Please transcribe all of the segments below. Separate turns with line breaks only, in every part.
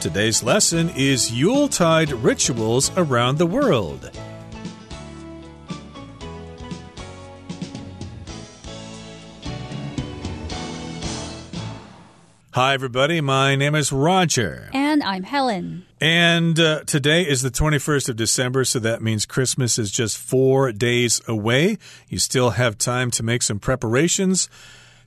Today's lesson is Yuletide rituals around the world. Hi, everybody. My name is Roger.
And I'm Helen.
And uh, today is the 21st of December, so that means Christmas is just four days away. You still have time to make some preparations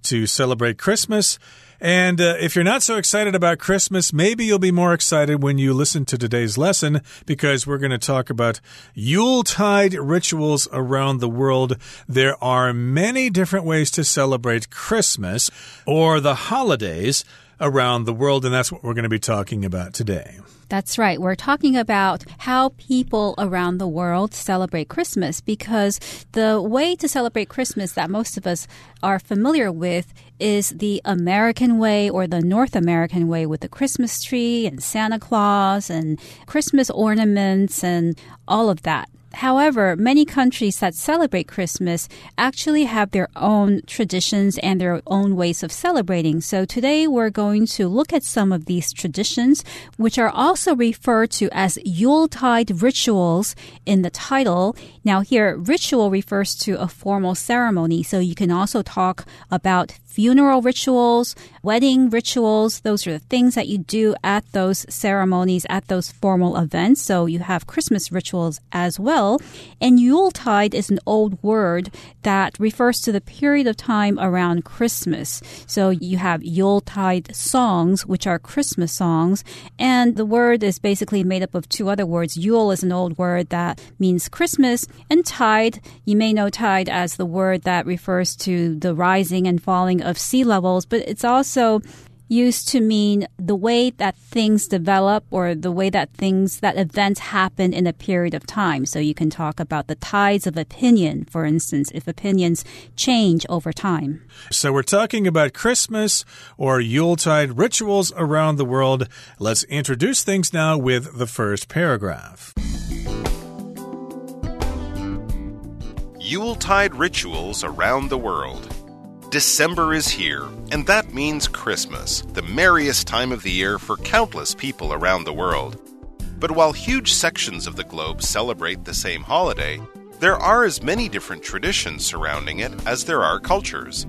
to celebrate Christmas. And uh, if you're not so excited about Christmas, maybe you'll be more excited when you listen to today's lesson because we're going to talk about Yuletide rituals around the world. There are many different ways to celebrate Christmas or the holidays around the world, and that's what we're going to be talking about today.
That's right. We're talking about how people around the world celebrate Christmas because the way to celebrate Christmas that most of us are familiar with is the American way or the North American way with the Christmas tree and Santa Claus and Christmas ornaments and all of that. However, many countries that celebrate Christmas actually have their own traditions and their own ways of celebrating. So today we're going to look at some of these traditions, which are also referred to as Yuletide rituals in the title. Now here, ritual refers to a formal ceremony. So you can also talk about funeral rituals, wedding rituals. Those are the things that you do at those ceremonies, at those formal events. So you have Christmas rituals as well. And Yuletide is an old word that refers to the period of time around Christmas. So you have Yuletide songs, which are Christmas songs. And the word is basically made up of two other words. Yule is an old word that means Christmas, and tide, you may know tide as the word that refers to the rising and falling of sea levels, but it's also used to mean the way that things develop or the way that things, that events happen in a period of time. So you can talk about the tides of opinion, for instance, if opinions change over time.
So we're talking about Christmas or Yuletide rituals around the world. Let's introduce things now with the first paragraph.
Yuletide rituals around the world. December is here, and that means Christmas, the merriest time of the year for countless people around the world. But while huge sections of the globe celebrate the same holiday, there are as many different traditions surrounding it as there are cultures.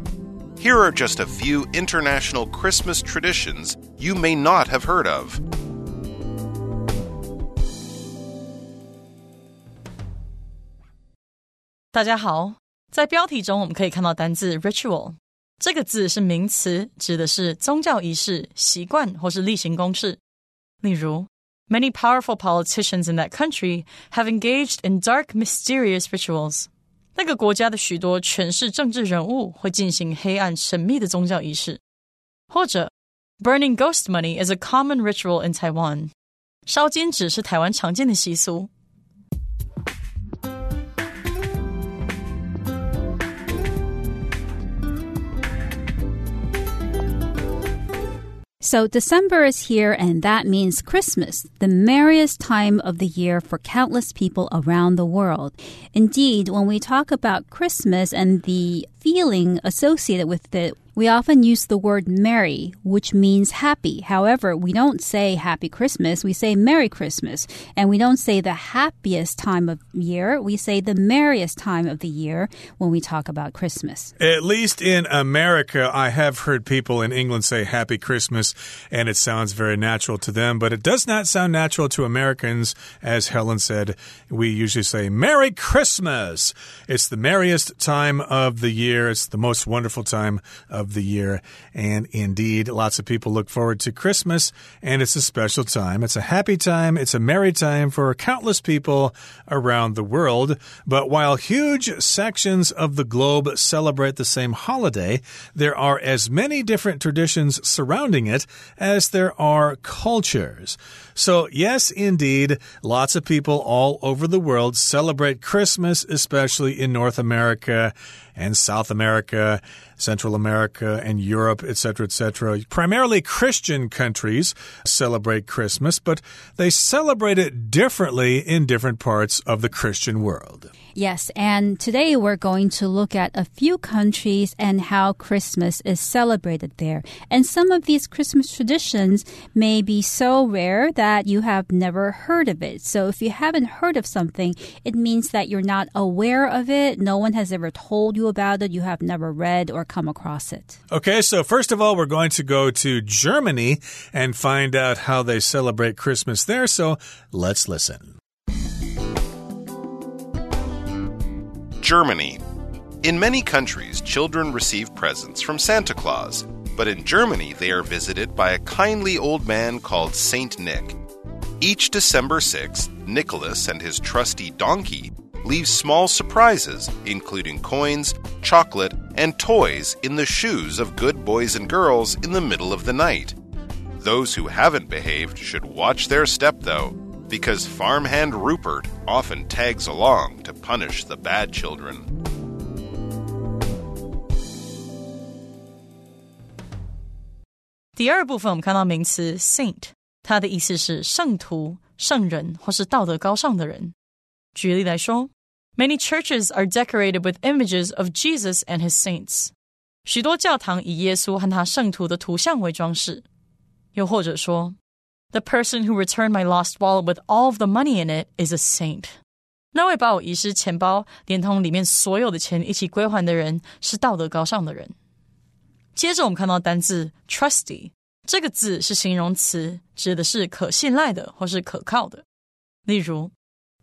Here are just a few international Christmas traditions you may not have heard of.
大家好，在标题中，我们可以看到单字 ritual 这个字是名词，指的是宗教仪式、习惯或是例行公事。例如，Many powerful politicians in that country have engaged in dark, mysterious rituals。那个国家的许多权势政治人物会进行黑暗神秘的宗教仪式。或者，Burning ghost money is a common ritual in Taiwan。烧金纸是台湾常见的习俗。
So December is here, and that means Christmas, the merriest time of the year for countless people around the world. Indeed, when we talk about Christmas and the feeling associated with it, we often use the word merry, which means happy. However, we don't say happy Christmas, we say Merry Christmas. And we don't say the happiest time of year, we say the merriest time of the year when we talk about Christmas.
At least in America, I have heard people in England say happy Christmas, and it sounds very natural to them, but it does not sound natural to Americans. As Helen said, we usually say Merry Christmas. It's the merriest time of the year, it's the most wonderful time of of the year. And indeed, lots of people look forward to Christmas, and it's a special time. It's a happy time. It's a merry time for countless people around the world. But while huge sections of the globe celebrate the same holiday, there are as many different traditions surrounding it as there are cultures. So, yes, indeed, lots of people all over the world celebrate Christmas, especially in North America. And South America, Central America, and Europe, etc., etc. Primarily Christian countries celebrate Christmas, but they celebrate it differently in different parts of the Christian world.
Yes, and today we're going to look at a few countries and how Christmas is celebrated there. And some of these Christmas traditions may be so rare that you have never heard of it. So if you haven't heard of something, it means that you're not aware of it. No one has ever told you about it. You have never read or come across it.
Okay, so first of all, we're going to go to Germany and find out how they celebrate Christmas there. So let's listen.
Germany. In many countries, children receive presents from Santa Claus, but in Germany, they are visited by a kindly old man called Saint Nick. Each December 6th, Nicholas and his trusty donkey leave small surprises, including coins, chocolate, and toys, in the shoes of good boys and girls in the middle of the night. Those who haven't behaved should watch their step, though, because farmhand Rupert often tags along to punish the bad children.
第二部分我们看到名词 saint，它的意思是圣徒、圣人或是道德高尚的人。举例来说，Many churches are decorated with images of Jesus and his saints。许多教堂以耶稣和他圣徒的图像为装饰。又或者说 ，The person who returned my lost wallet with all of the money in it is a saint。那位把我遗失钱包连同里面所有的钱一起归还的人是道德高尚的人。接着我们看到单字 trusty，这个字是形容词，指的是可信赖的或是可靠的。例如，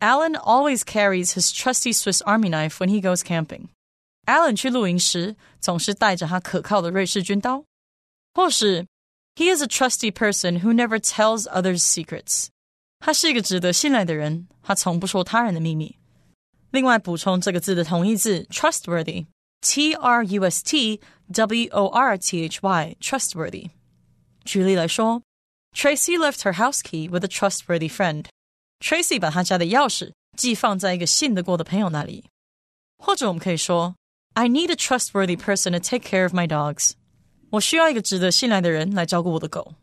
Alan always carries his trusty Swiss Army knife when he goes camping。Alan 去露营时总是带着他可靠的瑞士军刀。或是 He is a trusty person who never tells others secrets。他是一个值得信赖的人，他从不说他人的秘密。另外补充这个字的同义字 trustworthy，T R U S T W O R T H Y，trustworthy。举例来说，Tracy left her house key with a trustworthy friend。Tracy 把她家的钥匙寄放在一个信得过的朋友那里。或者我们可以说，I need a trustworthy person to take care of my dogs。 我需要一个值得信赖的人来照顾我的狗。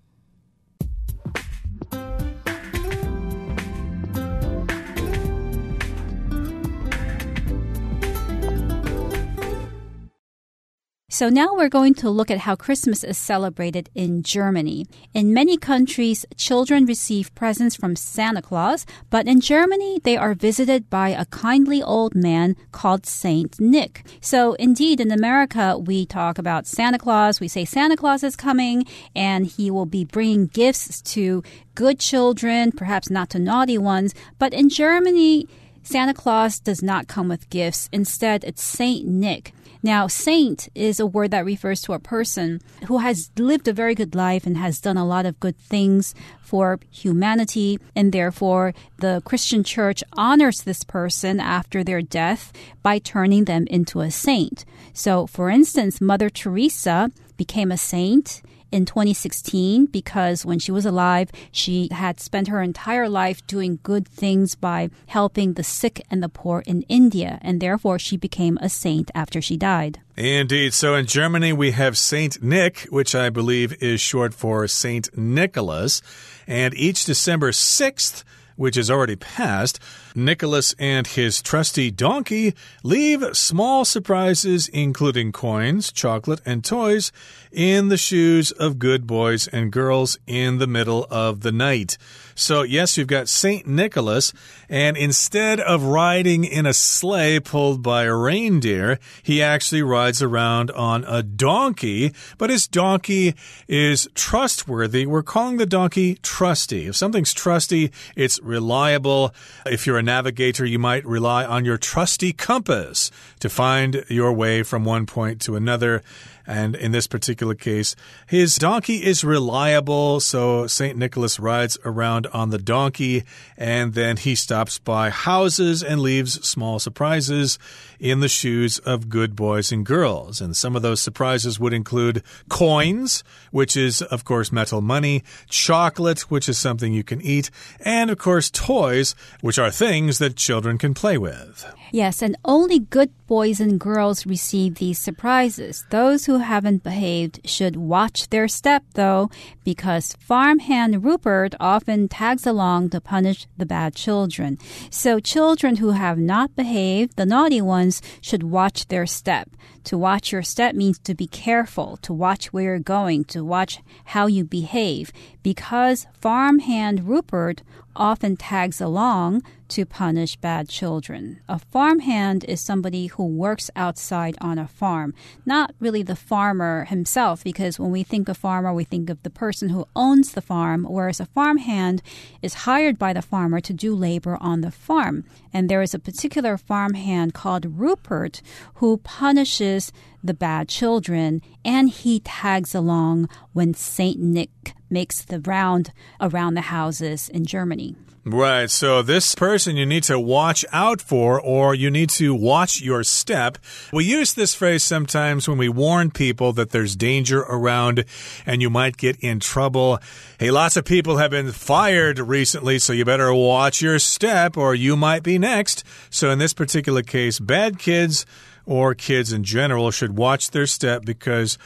So now we're going to look at how Christmas is celebrated in Germany. In many countries, children receive presents from Santa Claus, but in Germany, they are visited by a kindly old man called Saint Nick. So indeed, in America, we talk about Santa Claus. We say Santa Claus is coming and he will be bringing gifts to good children, perhaps not to naughty ones. But in Germany, Santa Claus does not come with gifts. Instead, it's Saint Nick. Now, saint is a word that refers to a person who has lived a very good life and has done a lot of good things for humanity, and therefore the Christian church honors this person after their death by turning them into a saint. So, for instance, Mother Teresa became a saint in 2016 because when she was alive, she had spent her entire life doing good things by helping the sick and the poor in India, and therefore she became a saint after she died.
Indeed. So in Germany, we have Saint Nick, which I believe is short for Saint Nicholas. And each December 6th, which is already passed, Nicholas and his trusty donkey leave small surprises, including coins, chocolate, and toys, in the shoes of good boys and girls in the middle of the night. So, yes, you've got St. Nicholas, and instead of riding in a sleigh pulled by a reindeer, he actually rides around on a donkey, but his donkey is trustworthy. We're calling the donkey trusty. If something's trusty, it's reliable. If you're a navigator, you might rely on your trusty compass to find your way from one point to another. And in this particular case, his donkey is reliable. So St. Nicholas rides around on the donkey and then he stops by houses and leaves small surprises in the shoes of good boys and girls. And some of those surprises would include coins, which is, of course, metal money, chocolate, which is something you can eat, and, of course, toys, which are things that children can play with.
Yes, and only good boys and girls receive these surprises. Those who haven't behaved should watch their step, though, because farmhand Rupert often tags along to punish the bad children. So children who have not behaved, the naughty ones, should watch their step. To watch your step means to be careful, to watch where you're going, to watch how you behave. Because farmhand Rupert often tags along to punish bad children. A farmhand is somebody who works outside on a farm, not really the farmer himself, because when we think of farmer, we think of the person who owns the farm, whereas a farmhand is hired by the farmer to do labor on the farm. And there is a particular farmhand called Rupert who punishes the bad children, and he tags along when Saint Nick makes the round around the houses in Germany.
Right. So this person you need to watch out for, or you need to watch your step. We use this phrase sometimes when we warn people that there's danger around and you might get in trouble. Hey, lots of people have been fired recently, so you better watch your step or you might be next. So in this particular case, bad kids or kids in general should watch their step because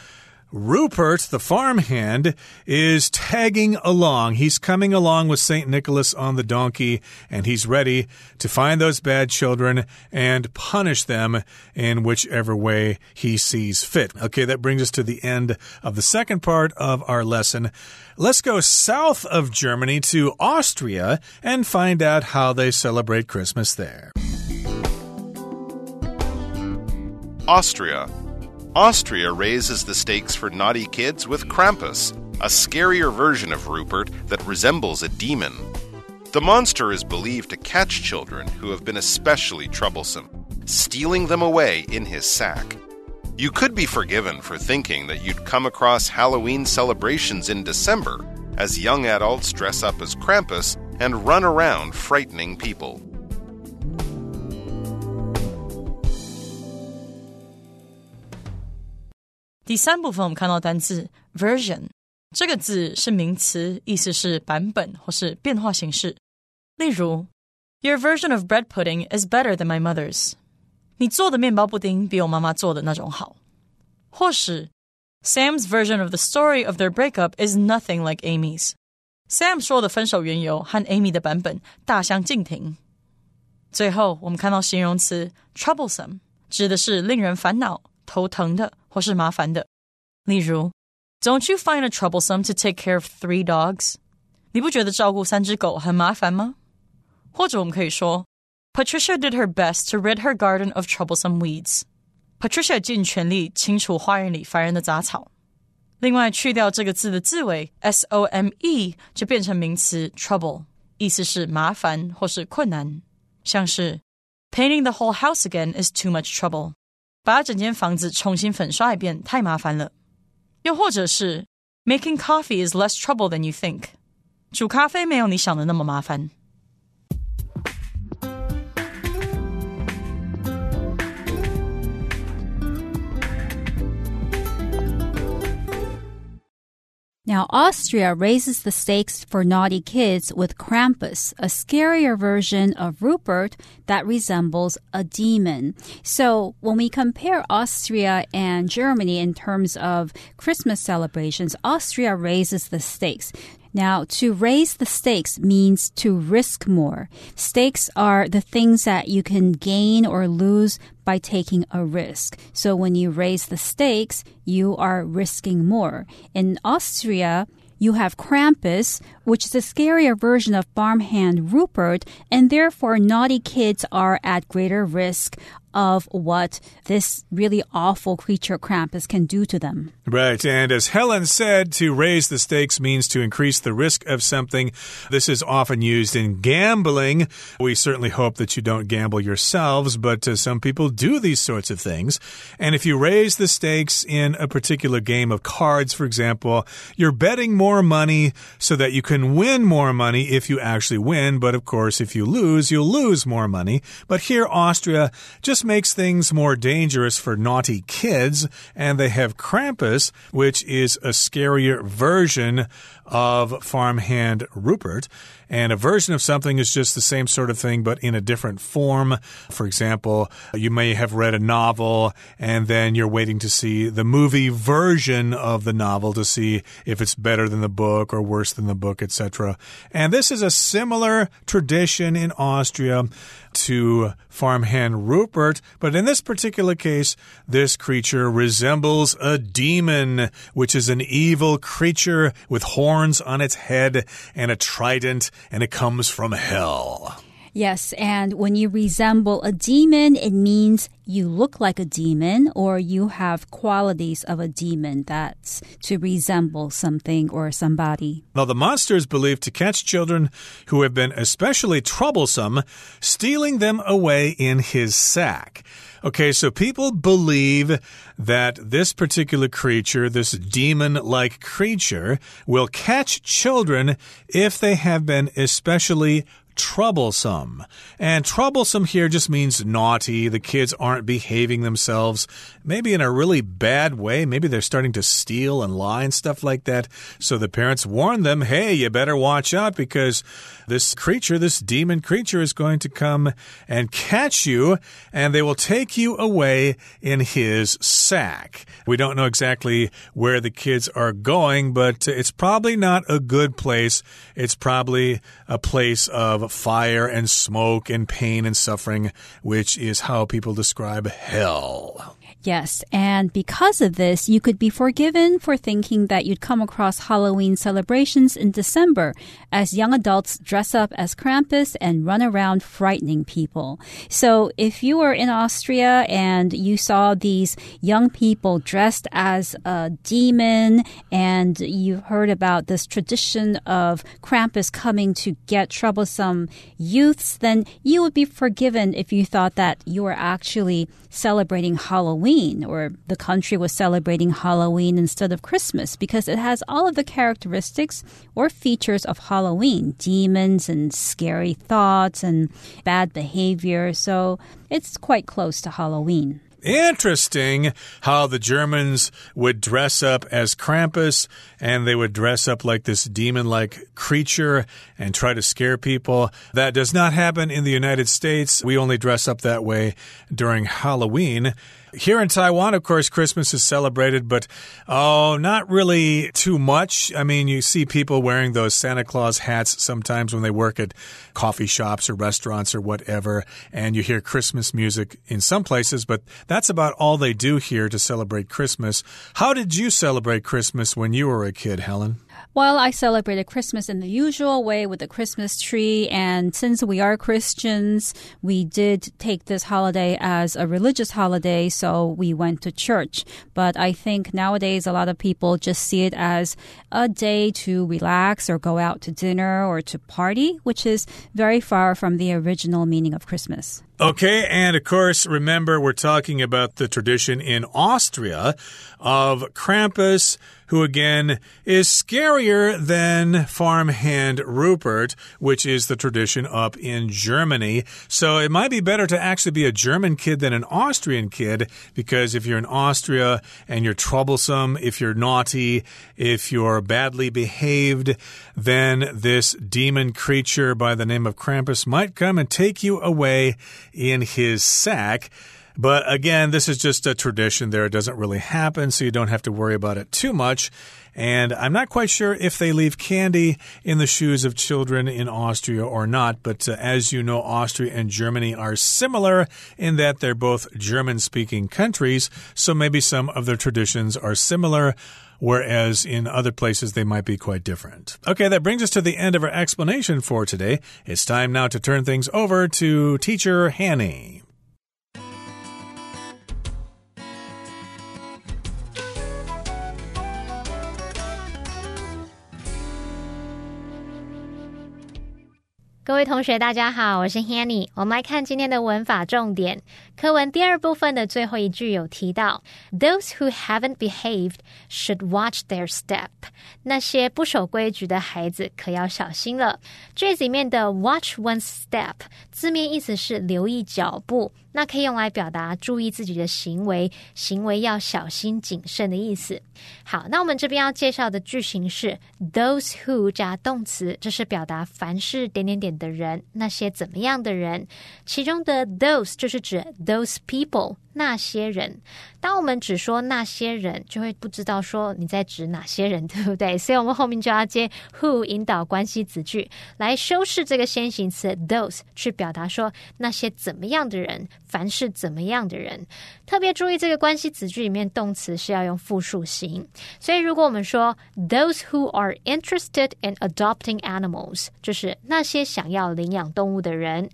Rupert, the farmhand, is tagging along. He's coming along with St. Nicholas on the donkey, and he's ready to find those bad children and punish them in whichever way he sees fit. Okay, that brings us to the end of the second part of our lesson. Let's go south of Germany to Austria and find out how they celebrate Christmas there.
Austria. Austria raises the stakes for naughty kids with Krampus, a scarier version of Rupert that resembles a demon. The monster is believed to catch children who have been especially troublesome, stealing them away in his sack. You could be forgiven for thinking that you'd come across Halloween celebrations in December as young adults dress up as Krampus and run around frightening people.
第三部分我们看到单字 version 这个字是名词，意思是版本或是变化形式。例如，Your version of bread pudding is better than my mother's。你做的面包布丁比我妈妈做的那种好。或是 Sam's version of the story of their breakup is nothing like Amy's。Sam 说的分手缘由和 Amy 的版本大相径庭。最后，我们看到形容词 troublesome，指的是令人烦恼、头疼的 或是麻烦的。例如，Don't you find it troublesome to take care of three dogs？你不觉得照顾三只狗很麻烦吗？或者我们可以说，Patricia did her best to rid her garden of troublesome weeds。Patricia 尽全力清除花园里烦人的杂草。另外，去掉这个字的字尾 s o m e，就变成名词 trouble，意思是麻烦或是困难。像是 Painting the whole house again is too much trouble。 把整间房子重新粉刷一遍太麻烦了。又或者是 Making coffee is less trouble than you think，煮咖啡没有你想的那么麻烦。
Now, Austria raises the stakes for naughty kids with Krampus, a scarier version of Rupert that resembles a demon. So, when we compare Austria and Germany in terms of Christmas celebrations, Austria raises the stakes. Now, to raise the stakes means to risk more. Stakes are the things that you can gain or lose by taking a risk. So when you raise the stakes, you are risking more. In Austria, you have Krampus, which is a scarier version of farmhand Rupert, and therefore naughty kids are at greater risk of what this really awful creature Krampus can do to them.
Right. And as Helen said, to raise the stakes means to increase the risk of something. This is often used in gambling. We certainly hope that you don't gamble yourselves, but uh, some people do these sorts of things. And if you raise the stakes in a particular game of cards, for example, you're betting more money so that you can win more money if you actually win. But of course, if you lose, you'll lose more money. But here, Austria just makes things more dangerous for naughty kids. And they have Krampus, which is a scarier version of farmhand Rupert. And a version of something is just the same sort of thing, but in a different form. For example, you may have read a novel and then you're waiting to see the movie version of the novel to see if it's better than the book or worse than the book, etc. And this is a similar tradition in Austria to farmhand Rupert, but in this particular case, this creature resembles a demon, which is an evil creature with horns on its head and a trident, and it comes from hell.
Yes, and when you resemble a demon, it means you look like a demon or you have qualities of a demon. That's to resemble something or somebody.
Now, the monster is believed to catch children who have been especially troublesome, stealing them away in his sack. Okay, so people believe that this particular creature, this demon like creature, will catch children if they have been especially troublesome. And troublesome here just means naughty. The kids aren't behaving themselves, maybe in a really bad way. Maybe they're starting to steal and lie and stuff like that. So the parents warn them, hey, you better watch out because this creature, this demon creature, is going to come and catch you, and they will take you away in his sack. We don't know exactly where the kids are going, but it's probably not a good place. It's probably a place of fire and smoke and pain and suffering, which is how people describe hell.
Yes, and because of this, you could be forgiven for thinking that you'd come across Halloween celebrations in December as young adults dress up as Krampus and run around frightening people. So if you were in Austria and you saw these young people dressed as a demon and you heard about this tradition of Krampus coming to get troublesome youths, then you would be forgiven if you thought that you were actually celebrating Halloween or the country was celebrating Halloween instead of Christmas because it has all of the characteristics or features of Halloween demons and scary thoughts and bad behavior. So it's quite close to Halloween.
Interesting how the Germans would dress up as Krampus and they would dress up like this demon like creature and try to scare people. That does not happen in the United States. We only dress up that way during Halloween. Here in Taiwan, of course, Christmas is celebrated, but oh, not really too much. I mean, you see people wearing those Santa Claus hats sometimes when they work at coffee shops or restaurants or whatever, and you hear Christmas music in some places, but that's about all they do here to celebrate Christmas. How did you celebrate Christmas when you were a kid, Helen?
Well, I celebrated Christmas in the usual way with the Christmas tree. And since we are Christians, we did take this holiday as a religious holiday. So we went to church. But I think nowadays a lot of people just see it as a day to relax or go out to dinner or to party, which is very far from the original meaning of Christmas.
Okay, and of course, remember, we're talking about the tradition in Austria of Krampus who again is scarier than farmhand Rupert, which is the tradition up in Germany. So it might be better to actually be a German kid than an Austrian kid, because if you're in Austria and you're troublesome, if you're naughty, if you're badly behaved, then this demon creature by the name of Krampus might come and take you away in his sack. But again, this is just a tradition there. It doesn't really happen, so you don't have to worry about it too much. And I'm not quite sure if they leave candy in the shoes of children in Austria or not. But uh, as you know, Austria and Germany are similar in that they're both German speaking countries. So maybe some of their traditions are similar whereas in other places they might be quite different. Okay, that brings us to the end of our explanation for today. It's time now to turn things over to teacher Hanny.
各位同学，大家好，我是 Hanny。我们来看今天的文法重点。 课文第二部分的最后一句有提到，Those who haven't behaved should watch their step。那些不守规矩的孩子可要小心了。句子里面的 watch one's step 字面意思是留意脚步。那可以用来表达注意自己的行为，行为要小心谨慎的意思。好，那我们这边要介绍的句型是 those who 加动词，这是表达凡是点点点的人，那些怎么样的人。其中的 those 就是指 those people。那些人，当我们只说那些人，就会不知道说你在指哪些人，对不对？所以我们后面就要接 who 引导关系子句来修饰这个先行词 those，去表达说那些怎么样的人，凡是怎么样的人。特别注意这个关系子句里面动词是要用复数形。所以如果我们说 those who are interested in adopting animals，就是那些想要领养动物的人。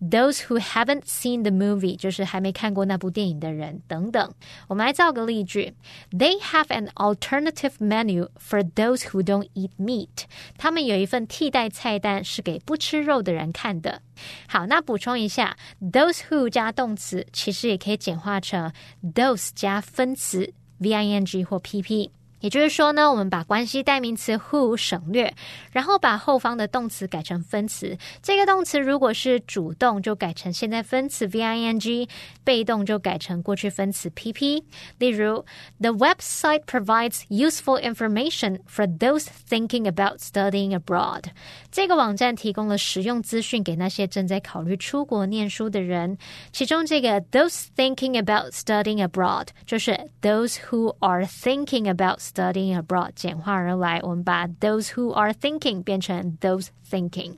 Those who haven't seen the movie 就是还没看过那部电影的人等等。我们来造个例句：They have an alternative menu for those who don't eat meat。他们有一份替代菜单是给不吃肉的人看的。好，那补充一下，those who 加动词其实也可以简化成 those 加分词 v i n g 或 p p。 也就是说呢，我们把关系代名词 who 省略，然后把后方的动词改成分词。这个动词如果是主动，就改成现在分词 v i n g；被动就改成过去分词 p p。例如，The website provides useful information for those thinking about studying abroad。这个网站提供了实用资讯给那些正在考虑出国念书的人。其中这个 those thinking about studying abroad 就是 those who are thinking about studying abroad 简化而来，我们把 those who are thinking 变成 those thinking。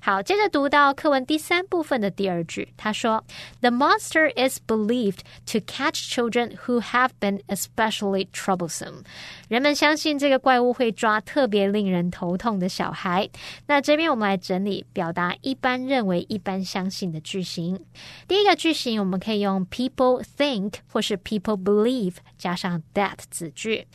好，接着读到课文第三部分的第二句，他说：“The monster is believed to catch children who have been especially troublesome。”人们相信这个怪物会抓特别令人头痛的小孩。那这边我们来整理表达一般认为、一般相信的句型。第一个句型我们可以用 people think 或是 people believe 加上 that 子句。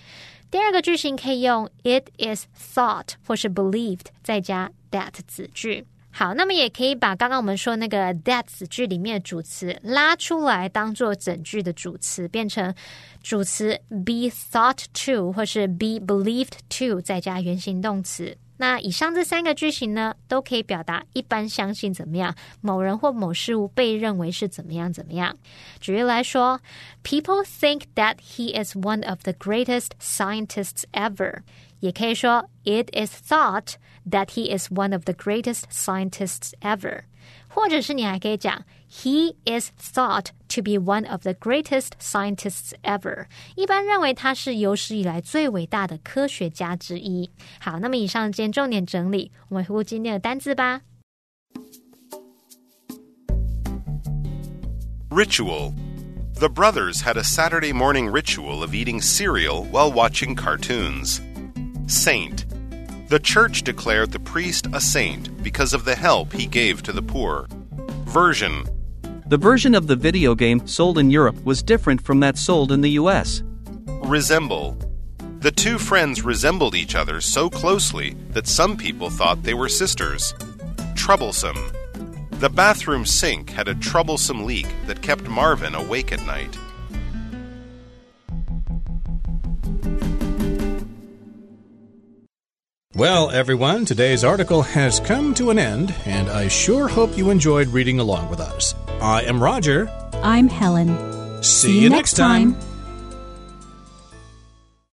第二个句型可以用 it is thought 或是 believed 再加 that 子句。好，那么也可以把刚刚我们说那个 that 子句里面的主词拉出来，当做整句的主词，变成主词 be thought to 或是 be believed to 再加原形动词。那以上这三个句型呢，都可以表达一般相信怎么样，某人或某事物被认为是怎么样怎么样。举例来说，People think that he is one of the greatest scientists ever。也可以说，It is thought that he is one of the greatest scientists ever。或者是你还可以讲，He is thought to be one of the greatest scientists ever。一般认为他是有史以来最伟大的科学家之一。好，那么以上今天重点整理，我们回顾今天的单字吧。
Ritual. The brothers had a Saturday morning ritual of eating cereal while watching cartoons. Saint. The church declared the priest a saint because of the help he gave to the poor. Version
The version of the video game sold in Europe was different from that sold in the US.
Resemble The two friends resembled each other so closely that some people thought they were sisters. Troublesome The bathroom sink had a troublesome leak that kept Marvin awake at night.
Well, everyone, today's article has come to an end, and I sure hope you enjoyed reading along with us. I am Roger.
I'm Helen.
See, you next time.